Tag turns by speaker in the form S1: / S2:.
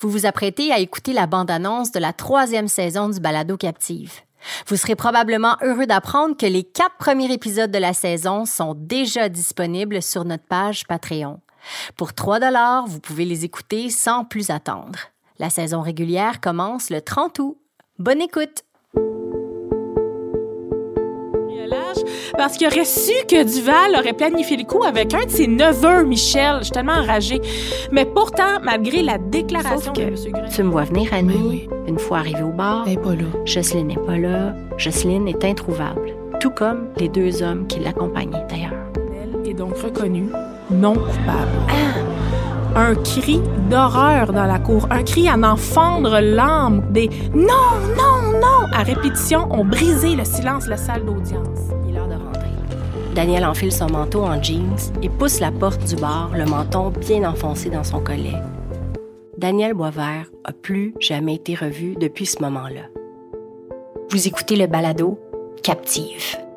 S1: Vous vous apprêtez à écouter la bande-annonce de la troisième saison du Balado Captive. Vous serez probablement heureux d'apprendre que les quatre premiers épisodes de la saison sont déjà disponibles sur notre page Patreon. Pour 3 dollars, vous pouvez les écouter sans plus attendre. La saison régulière commence le 30 août. Bonne écoute!
S2: Parce qu'il aurait su que Duval aurait planifié le coup avec un de ses neveux, Michel. Je suis tellement enragée. Mais pourtant, malgré la déclaration
S1: que
S2: de M. Gray...
S1: Tu me vois venir, Annie.
S2: Ben oui.
S1: Une fois arrivée au bar,
S2: Elle est pas là.
S1: Jocelyne n'est pas là. Jocelyne est introuvable. Tout comme les deux hommes qui l'accompagnaient d'ailleurs.
S2: Elle est donc reconnue non coupable. Un cri d'horreur dans la cour, un cri à en fendre l'âme. Des non, non, non à répétition ont brisé le silence de la salle d'audience.
S1: Il est l'heure de rentrer. Daniel enfile son manteau en jeans et pousse la porte du bar, le menton bien enfoncé dans son collet. Daniel Boisvert a plus jamais été revu depuis ce moment-là. Vous écoutez le balado Captive.